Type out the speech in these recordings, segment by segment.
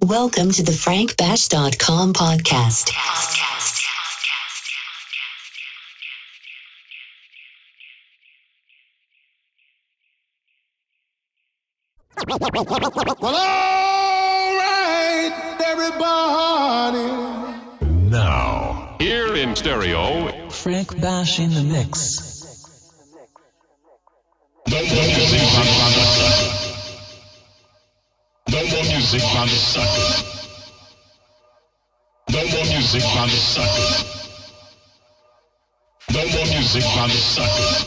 Welcome to the frankbash.com podcast. Well, all right, everybody. Now, here in stereo, Frank Bash in the mix. Music on the sucker. No more music on the sucker. No more music on the sucker.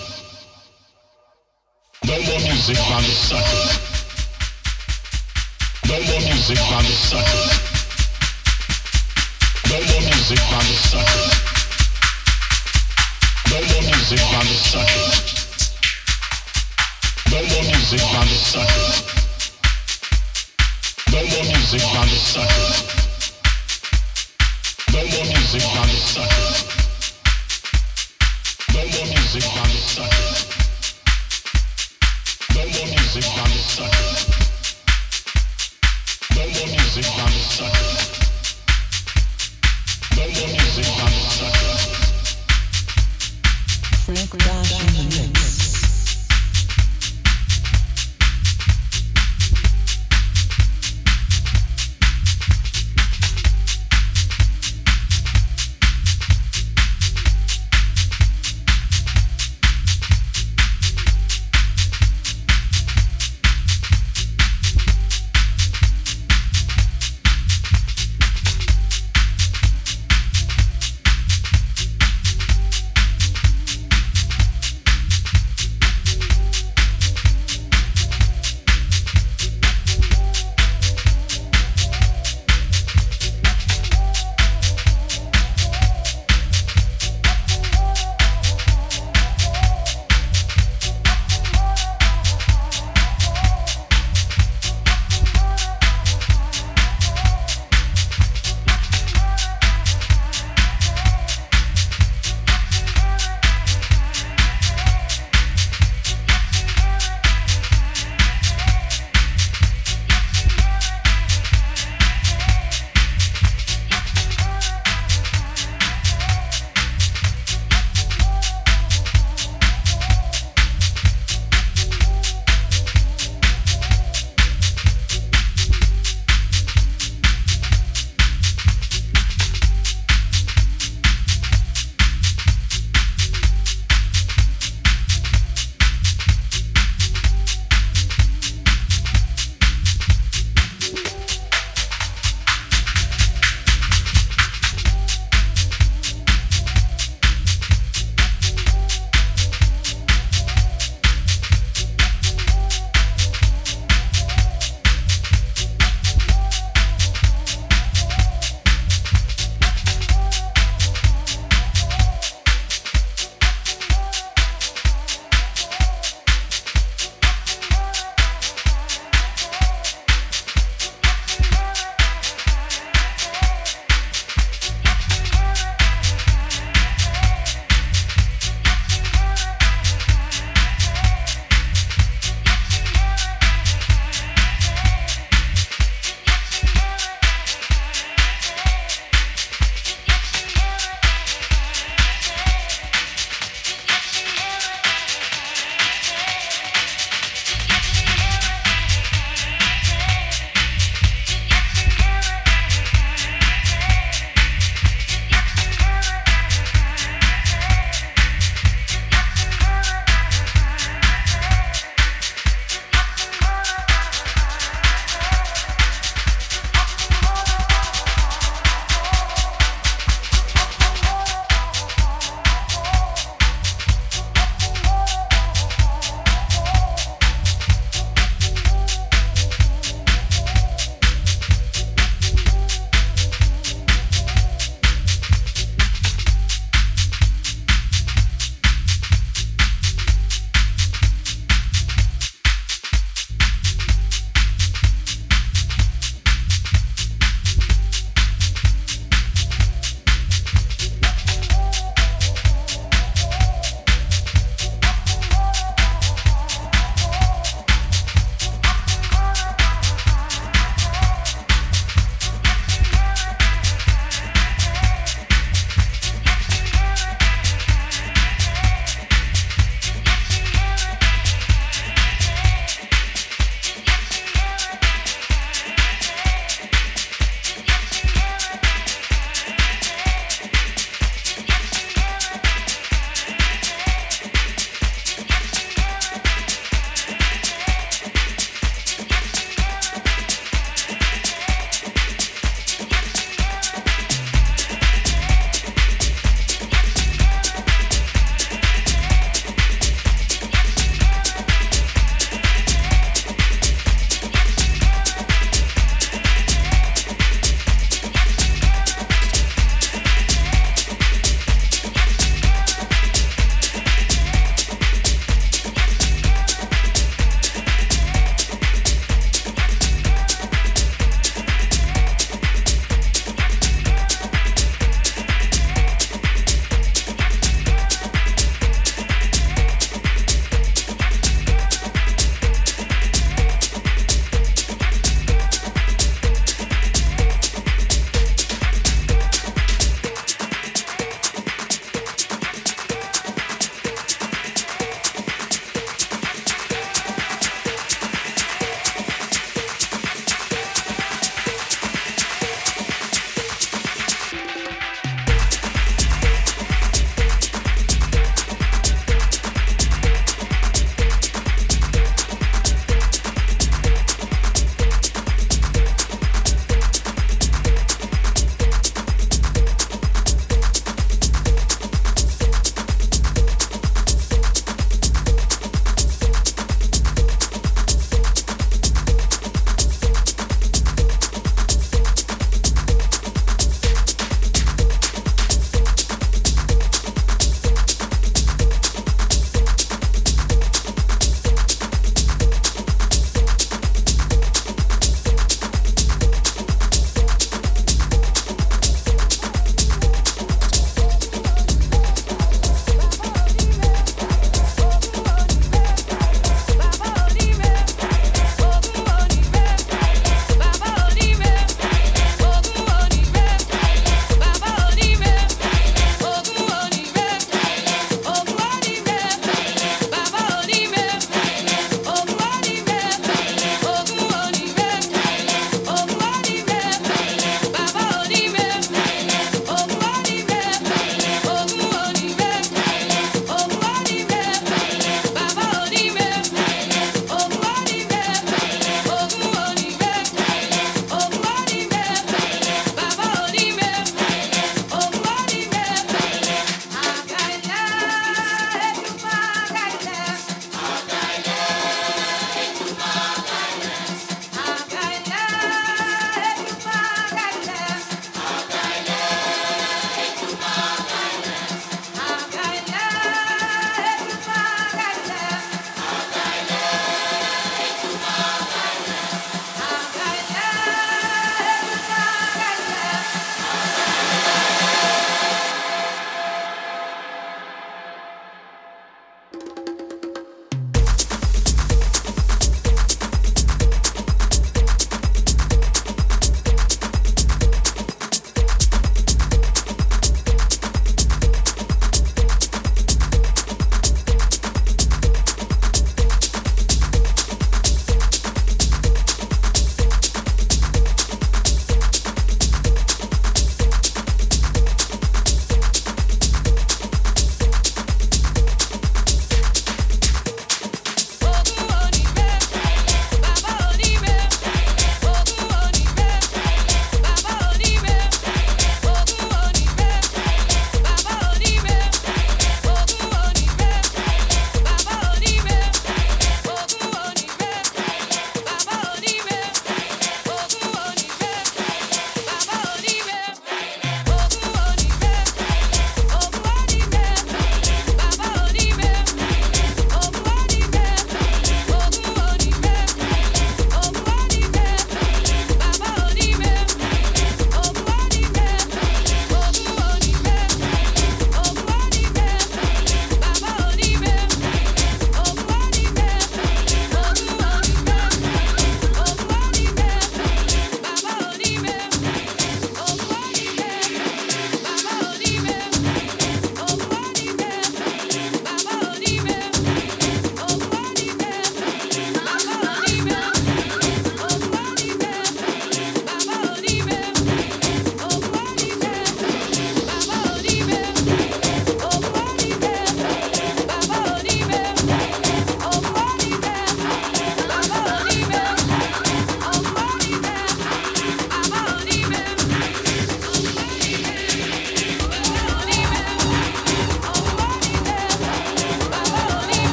No more music on the sucker. No more music on the sucker. No more music on the sucker. No more music on the sucker. No more music on the sucker music, not a sucker. No more music, not a sucker.